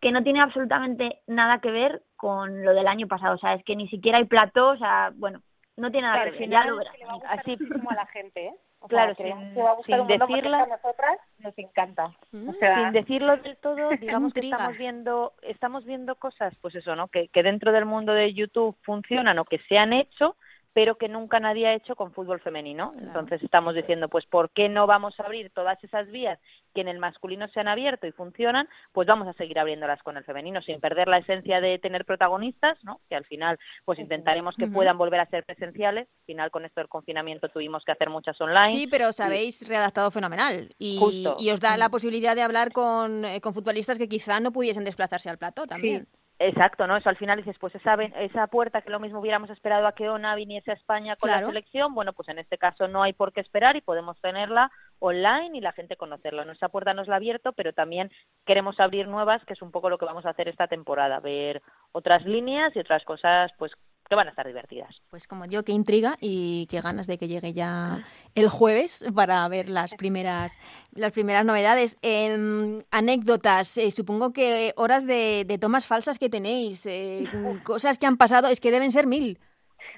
que no tiene absolutamente nada que ver con lo del año pasado, o sea, es que ni siquiera hay plató, o sea, bueno, no tiene nada que ver, ya lo verás. Así como a la gente, ¿eh? claro, sin, sin decirlo, a nosotras nos encanta. O sea, sin decirlo del todo, [LAUGHS] digamos que estamos viendo, estamos viendo cosas, pues eso, ¿no? Que, que dentro del mundo de YouTube funcionan o que se han hecho, pero que nunca nadie ha hecho con fútbol femenino. Entonces estamos diciendo, pues ¿por qué no vamos a abrir todas esas vías que en el masculino se han abierto y funcionan? Pues vamos a seguir abriéndolas con el femenino sin perder la esencia de tener protagonistas, ¿no? Que al final pues intentaremos que puedan volver a ser presenciales. Al final con esto del confinamiento tuvimos que hacer muchas online. Sí, pero os habéis redactado fenomenal y, y, os da la posibilidad de hablar con, eh, con futbolistas que quizá no pudiesen desplazarse al plató también. Exacto, ¿no? Eso al final dices, pues esa, esa puerta que lo mismo hubiéramos esperado a que Ona viniese a España con la selección, bueno, pues en este caso no hay por qué esperar y podemos tenerla online y la gente conocerla. Nuestra puerta nos la ha abierto, pero también queremos abrir nuevas, que es un poco lo que vamos a hacer esta temporada, ver otras líneas y otras cosas, pues que van a estar divertidas. Pues como yo, qué intriga y qué ganas de que llegue ya el jueves para ver las primeras las primeras novedades. En anécdotas, eh, supongo que horas de, tomas falsas que tenéis, eh, [LAUGHS] cosas que han pasado, es que deben ser mil.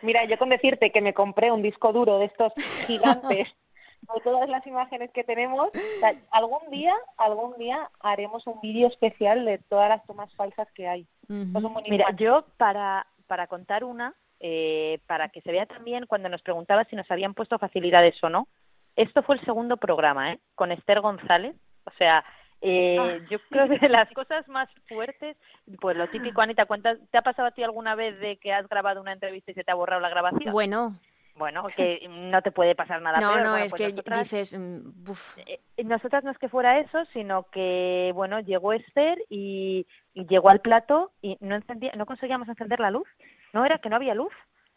Mira, yo con decirte que me compré un disco duro de estos [LAUGHS] gigantes de todas las imágenes que tenemos, algún día, algún día haremos un vídeo especial de todas las tomas falsas que hay. Mira, yo para para contar una, eh, para que se vea también cuando nos preguntaba si nos habían puesto facilidades o no. Esto fue el segundo programa, ¿eh? Con Esther González. O sea, eh, ah. yo creo que de las cosas más fuertes, pues lo típico, [LAUGHS] Anita, ¿te ha pasado a ti alguna vez de que has grabado una entrevista y se te ha borrado la grabación? Bueno, bueno, [LAUGHS] que no te puede pasar nada. No, no, es pues que dices... Mm, eh, nosotras no es que fuera eso, sino que, bueno, llegó Esther y, llegó al plato y no, encendía, no conseguíamos encender la luz. No era que no había luz.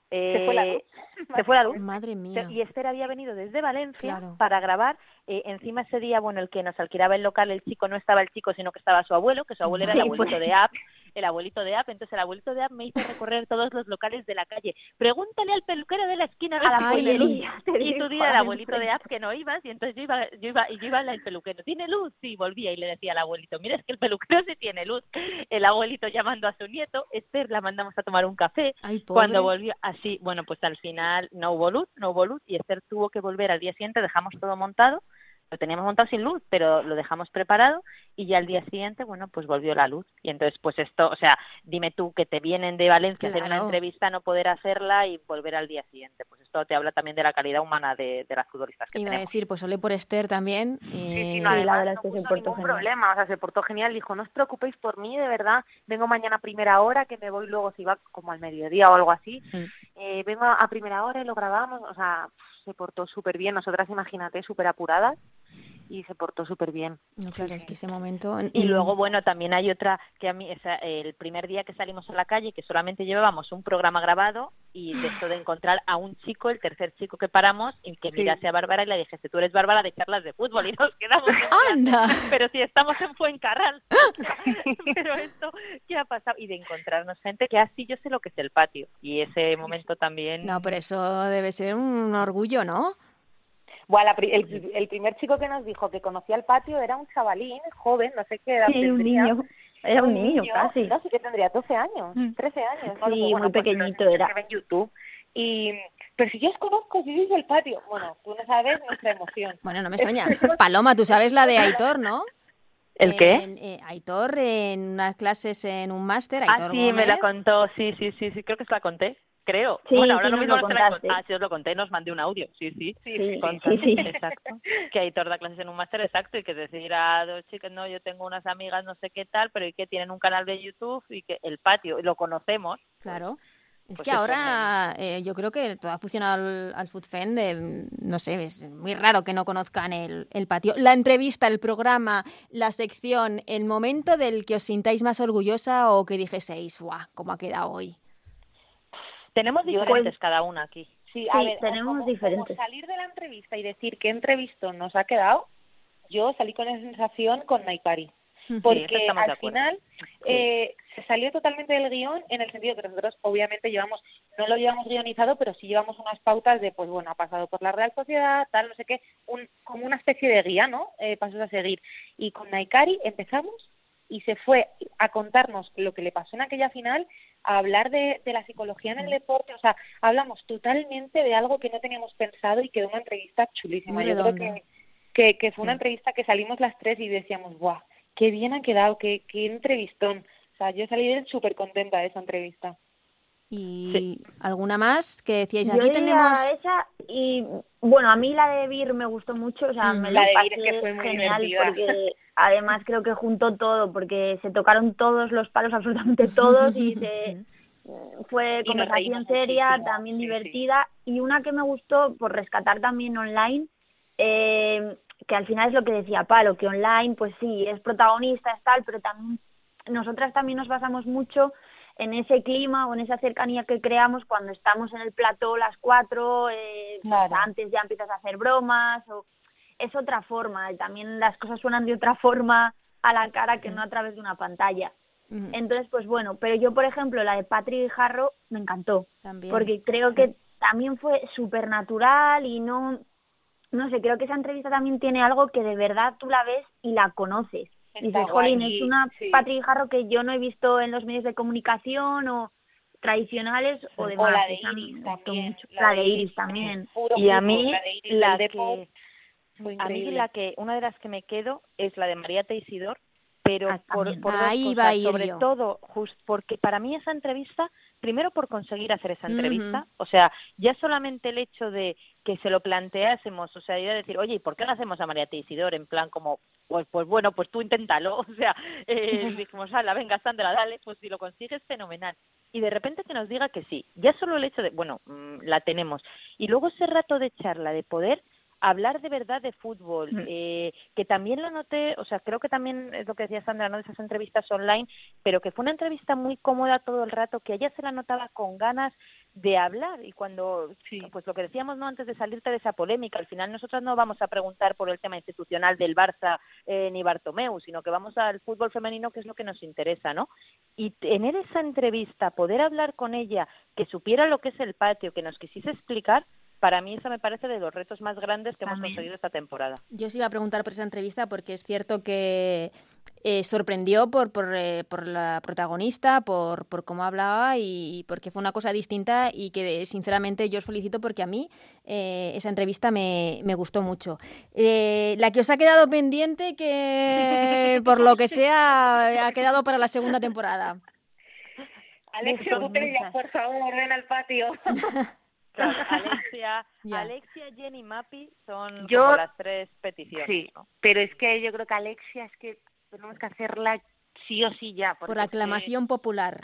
se fue la luz. Eh, [LAUGHS] se fue la luz. Madre mía. Y Esther había venido desde Valencia para grabar. Eh, encima ese día, bueno, el que nos alquilaba el local, el chico no estaba el chico, sino que estaba su abuelo, que su abuelo era el abuelito pues. de App el abuelito de App. Entonces el abuelito de App me hizo recorrer todos los locales de la calle. Pregúntale al peluquero de la esquina a la Y tú dile al abuelito de App que no ibas y entonces yo iba, yo iba, y yo iba al peluquero. ¿Tiene luz? Sí, volvía y le decía al abuelito, mira, es que el peluquero sí tiene luz. El abuelito llamando a su nieto, Esther la mandamos a tomar un café. Cuando volvió, así, bueno, pues al final no hubo luz, no hubo luz y Esther tuvo que volver al día siguiente, dejamos todo montado lo teníamos montado sin luz, pero lo dejamos preparado y ya al día siguiente, bueno, pues volvió la luz. Y entonces, pues esto, o sea, dime tú que te vienen de Valencia a hacer una entrevista, no poder hacerla y volver al día siguiente. Pues esto te habla también de la calidad humana de, las futbolistas que Iba tenemos. a decir, pues olé por Esther también. Sí, sí, no, la verdad es que se portó ningún problema, o sea, se portó genial. Dijo, no os preocupéis por mí, de verdad, vengo mañana a primera hora, que me voy luego, si va como al mediodía o algo así. Eh, vengo a primera hora y lo grabamos, o sea, se portó súper bien. Nosotras, imagínate, súper apuradas y se portó súper bien. No, claro, es que ese momento... Y luego, bueno, también hay otra que a mí, esa, el primer día que salimos a la calle, que solamente llevábamos un programa grabado y de esto de encontrar a un chico, el tercer chico que paramos, y que mirase a Bárbara y le dijese, tú eres Bárbara de charlas de fútbol, y nos [LAUGHS] quedamos ¡Anda! pero si estamos en Fuencarral. [LAUGHS] pero esto, ¿qué ha pasado? Y de encontrarnos gente que así yo sé lo que es el patio. Y ese momento también... No, pero eso debe ser un orgullo, ¿no? Bueno, el, el, primer chico que nos dijo que conocía el patio era un chavalín joven, no sé qué edad sí, tendría. un niño. Era un, niño, casi. No, sí que tendría 12 años, 13 años. ¿no? Sí, bueno, muy pues pequeñito era. Ven YouTube. Y, pero si yo os conozco, si vivís el patio. Bueno, tú no sabes nuestra emoción. Bueno, no me extraña. [LAUGHS] Paloma, tú sabes la de [LAUGHS] Aitor, ¿no? ¿El qué? En, eh, Aitor en unas clases en un máster. Ah, sí, me Gómez. la contó, sí, sí, sí, sí, creo que se la conté. Creo. Sí, bueno, sí, ahora lo nos mismo lo no la contaste. Ah, sí, os lo conté, nos mandé un audio. Sí, sí. Sí, Contaste, sí, sí. Exacto. [LAUGHS] Que Aitor da clases en un máster, exacto, y que decir a dos chicas, no, yo tengo unas amigas, no sé qué tal, pero y que tienen un canal de YouTube y que el patio, y lo conocemos. Claro. Es Pues que ahora eh, yo creo que todo ha funcionado al, al FoodFen de, no sé, es muy raro que no conozcan el, el patio. La entrevista, el programa, la sección, el momento del que os sintáis más orgullosa o que dijeseis, guau, cómo ha quedado hoy. Tenemos diferentes cada una aquí. Sí, a Sí, ver, tenemos como- diferentes. como salir de la entrevista y decir qué entrevistó nos ha quedado, yo salí con esa sensación con Naikari. Sí, Porque al final eh, se salió totalmente del guion en el sentido que nosotros obviamente llevamos, no lo llevamos guionizado, pero sí llevamos unas pautas de, pues bueno, ha pasado por la Real Sociedad, tal, no sé qué, un, como una especie de guía, ¿no? Eh, pasos a seguir. Y con Naikari empezamos y se fue a contarnos lo que le pasó en aquella final, a hablar de, de la psicología en el deporte, o sea, hablamos totalmente de algo que no teníamos pensado y quedó una entrevista chulísima. Muy Yo creo que, que, que fue una entrevista que salimos las tres y decíamos, guau, qué bien ha quedado, qué, qué entrevistón. O sea, yo salí súper contenta de esa entrevista. ¿Y alguna más que decíais? Yo Aquí diría tenemos... esa y bueno, a mí la de Vir me gustó mucho, o sea, Mm. me La lo de pasé Vir es que fue muy genial divertida. porque además creo que juntó todo porque se tocaron todos los palos, [LAUGHS] absolutamente todos y se fue Y nos conversación seria, también sí, sí. divertida. Y una que me gustó por rescatar también online eh, que al final es lo que decía Palo, que online pues sí, es protagonista, es tal, pero también nosotras también nos basamos mucho en ese clima o en esa cercanía que creamos cuando estamos en el plató las cuatro, eh, pues antes ya empiezas a hacer bromas, o es otra forma, y también las cosas suenan de otra forma a la cara que no a través de una pantalla. Entonces, pues bueno, pero yo, por ejemplo, la de Patrick Jarro me encantó, También. porque creo que también fue súper natural y no, no sé, creo que esa entrevista también tiene algo que de verdad tú la ves y la conoces. Está Dices, jolín, es una sí. Patrick Jarro que yo no he visto en los medios de comunicación o tradicionales o O demás. la de Iris también, mucho. la de de Iris también. Y a mí, la de que, a mí la que, una de las que me quedo es la de María Teisidor, pero Ah, por, por Ahí iba cosas, a ir sobre yo. todo, just porque para mí esa entrevista, primero por conseguir hacer esa entrevista, o sea, ya solamente el hecho de que se lo planteásemos, o sea, yo decir, oye, ¿y por qué no hacemos a María Teisidor? En plan como, pues, pues bueno, pues tú inténtalo, [LAUGHS] o sea, eh, dijimos, ala, venga, Sandra, dale, pues si lo consigues, fenomenal. Y de repente que nos diga que sí, ya solo el hecho de, bueno, mm, la tenemos. Y luego ese rato de charla, de poder hablar de verdad de fútbol, Mm. eh, que también lo noté, o sea, creo que también es lo que decía Sandra, ¿no? De esas entrevistas online, pero que fue una entrevista muy cómoda todo el rato, que ella se la notaba con ganas de hablar y cuando, pues lo que decíamos, ¿no? Antes de salirte de esa polémica, al final nosotros no vamos a preguntar por el tema institucional del Barça eh, ni Bartomeu, sino que vamos al fútbol femenino, que es lo que nos interesa, ¿no? Y tener esa entrevista, poder hablar con ella, que supiera lo que es el patio, que nos quisiese explicar, para mí eso me parece de los retos más grandes que hemos conseguido esta temporada. Yo os iba a preguntar por esa entrevista porque es cierto que eh, sorprendió por, por, eh, por, la protagonista, por, por cómo hablaba y porque fue una cosa distinta y que sinceramente yo os felicito porque a mí eh, esa entrevista me, me gustó mucho. la que os ha quedado pendiente, que [LAUGHS] por lo que sea ha quedado para la segunda temporada. Alexia por favor, ven al patio. [LAUGHS] [LAUGHS] Alexia, Alexia, Jenny, Mapi son como las tres peticiones. Sí, pero es que yo creo que Alexia es que tenemos que hacerla sí o sí ya. Por aclamación popular.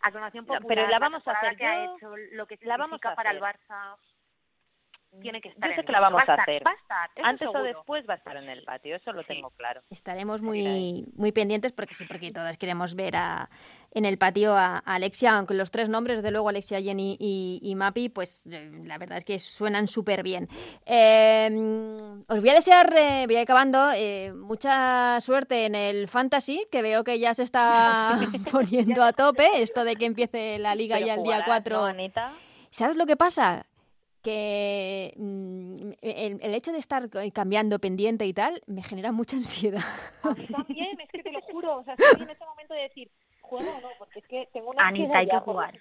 Aclamación popular. pero la vamos a hacer. Que ha hecho, lo que la vamos a para el Barça tiene que estar. Yo sé que la vamos a, hacer. Antes o después va a estar en el patio, eso lo tengo claro. Estaremos muy muy pendientes porque sí, porque todas queremos ver a, en el patio a, Alexia, aunque los tres nombres, de luego Alexia, Jenny y, Mapi, pues eh, la verdad es que suenan súper bien. Em, os voy a desear, eh, voy acabando, eh, mucha suerte en el Fantasy, que veo que ya se está [LAUGHS] [LAUGHS] poniendo a tope, esto de que empiece la liga ya el día 4. ¿Sabes lo que pasa? Que mm, el, hecho de estar cambiando pendiente y tal me genera mucha [LAUGHS] ansiedad. A mí también, es que te lo juro. O sea, estoy en ese momento de decir, ¿juego o no? Porque es que tengo una Anita, hay que jugar.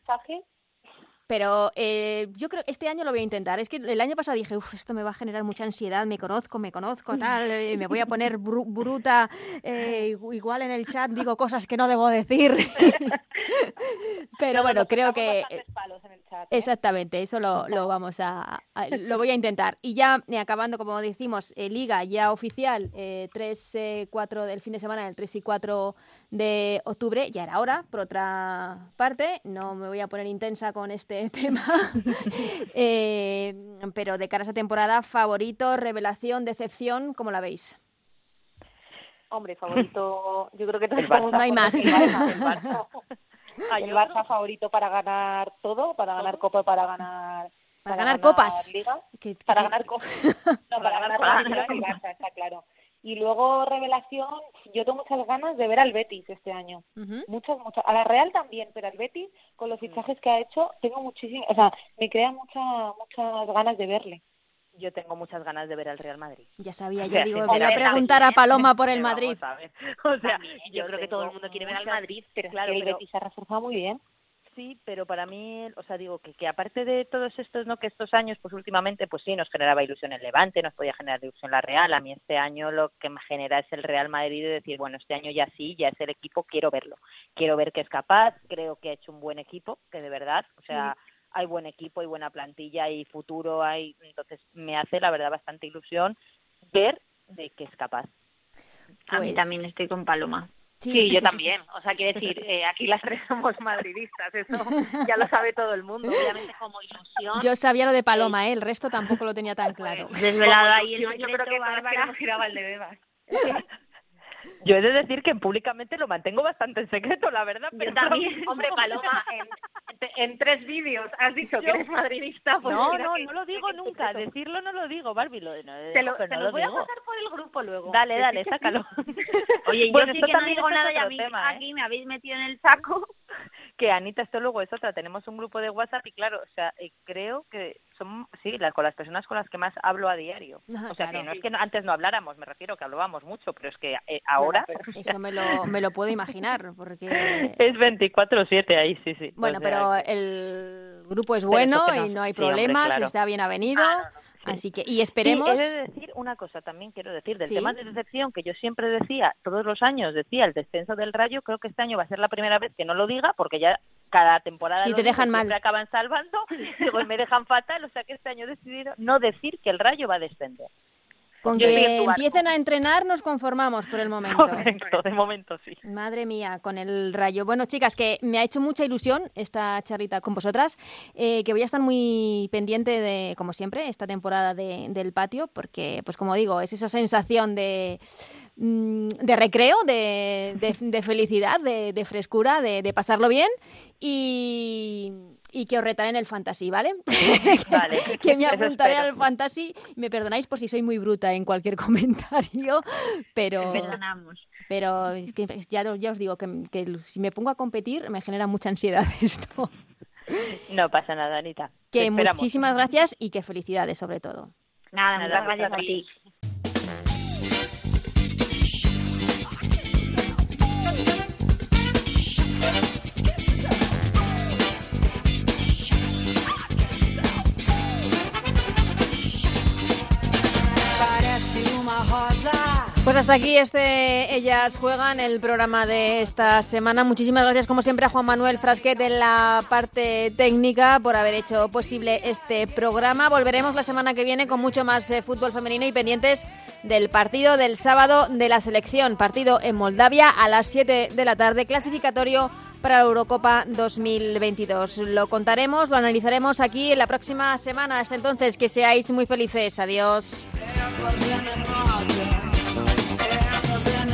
Pero eh, yo creo que este año lo voy a intentar. Es que el año pasado dije, uff, esto me va a generar mucha ansiedad, me conozco, me conozco, tal, eh, me voy a poner bruta, eh, igual en el chat digo cosas que no debo decir. [LAUGHS] Pero bueno, creo que... Exactamente, eso lo, lo vamos a, Lo voy a intentar. Y ya acabando, como decimos, Liga ya oficial, 3, 4 del fin de semana, el 3 y 4 de octubre, ya era hora, por otra parte, no me voy a poner intensa con este [LAUGHS] tema, [LAUGHS] eh, pero de cara a esa temporada, favorito, revelación, decepción, ¿cómo la veis? Hombre, favorito, [LAUGHS] yo creo que todos No hay más. El Barça, favorito para ganar todo, para ganar Copa, para ganar para, ganar, copas. para ganar copas. No, para ganar la el Barça, está claro. Y luego, revelación, yo tengo muchas ganas de ver al Betis este año. Muchas, muchas. A la Real también, pero al Betis, con los fichajes que ha hecho, tengo muchísimas, o sea, me crea muchas muchas ganas de verle. Yo tengo muchas ganas de ver al Real Madrid. Ya sabía, yo digo, voy a preguntar a Paloma por el Madrid. [LAUGHS] O sea, yo, creo que todo el mundo quiere ver al Madrid, pero claro, el Betis se ha reforzado muy bien sí, pero para mí, o sea, digo que, que aparte de todos estos, ¿no? Que estos años, pues últimamente, pues sí, nos generaba ilusión el Levante, nos podía generar ilusión la Real. A mí este año lo que me genera es el Real Madrid de decir, bueno, este año ya sí, ya es el equipo, quiero verlo. Quiero ver que es capaz, creo que ha hecho un buen equipo, que de verdad, o sea, hay buen equipo, hay buena plantilla, hay futuro, hay, entonces me hace la verdad bastante ilusión ver de que es capaz. A mí pues también estoy con Paloma. Sí. yo también. O sea, quiero decir, eh, aquí las tres [LAUGHS] somos madridistas, eso [LAUGHS] ya lo sabe todo el mundo, obviamente como ilusión. Yo sabía lo de Paloma, ¿eh? el resto tampoco lo tenía tan claro. Desvelado ahí el Yo creo que Bárbara giraba el de Bebas. [LAUGHS] Yo he de decir que públicamente lo mantengo bastante en secreto, la verdad. Pero también, [LAUGHS] hombre, Paloma, en, tres vídeos has dicho que eres madridista. Pues no, no, no lo digo nunca. Decirlo no lo digo, Barbie. Lo, no, te lo, te lo, voy a pasar por el grupo luego. Dale, dale, sácalo. [LAUGHS] Oye, yo sí que no digo nada y a mí tema, ¿eh? aquí me habéis metido en el saco. Que Anita, esto luego es otra. Tenemos un grupo de WhatsApp y claro, o sea, eh, creo que son, sí, las, con las personas con las que más hablo a diario. [LAUGHS] o sea, que no es que antes no habláramos, me refiero que hablábamos mucho, pero es que eh, ahora... [LAUGHS] Eso me lo, me lo puedo imaginar, porque... [LAUGHS] Es 24-7 ahí, sí, sí. Bueno, pero el grupo es bueno y no hay problemas, está bien avenido. Ah, Así que, y esperemos. he de decir una cosa también, quiero decir, del tema de decepción que yo siempre decía, todos los años decía el descenso del rayo, creo que este año va a ser la primera vez que no lo diga, porque ya cada temporada si te dejan mal. acaban salvando, [LAUGHS] luego me dejan fatal, o sea que este año he decidido no decir que el rayo va a descender. Con que empiecen a entrenar nos conformamos por el momento. [LAUGHS] Correcto, de momento sí. Madre mía, con el rayo. Bueno, chicas, que me ha hecho mucha ilusión esta charlita con vosotras, eh, que voy a estar muy pendiente de, como siempre, esta temporada de, del patio, porque, pues como digo, es esa sensación de, mm, de recreo, de, de, felicidad, de, frescura, de pasarlo bien y y que os retaré en el fantasy, ¿vale? [LAUGHS] Vale. que me apuntaré al fantasy. Me perdonáis por si soy muy bruta en cualquier [LAUGHS] comentario, pero... Perdonamos. Pero es que ya, os digo que, si me pongo a competir me genera mucha ansiedad [LAUGHS] esto. No pasa nada, Anita. Que muchísimas gracias y que felicidades sobre todo. Nada, nada gracias a ti. Hasta aquí este Ellas Juegan, el programa de esta semana. Muchísimas gracias, como siempre, a Juan Manuel Frasquet en la parte técnica por haber hecho posible este programa. Volveremos la semana que viene con mucho más eh, fútbol femenino y pendientes del partido del sábado de la selección. Partido en Moldavia a las 7 de la tarde, clasificatorio para la Eurocopa 2022. Lo contaremos, lo analizaremos aquí en la próxima semana. Hasta entonces, que seáis muy felices. Adiós. something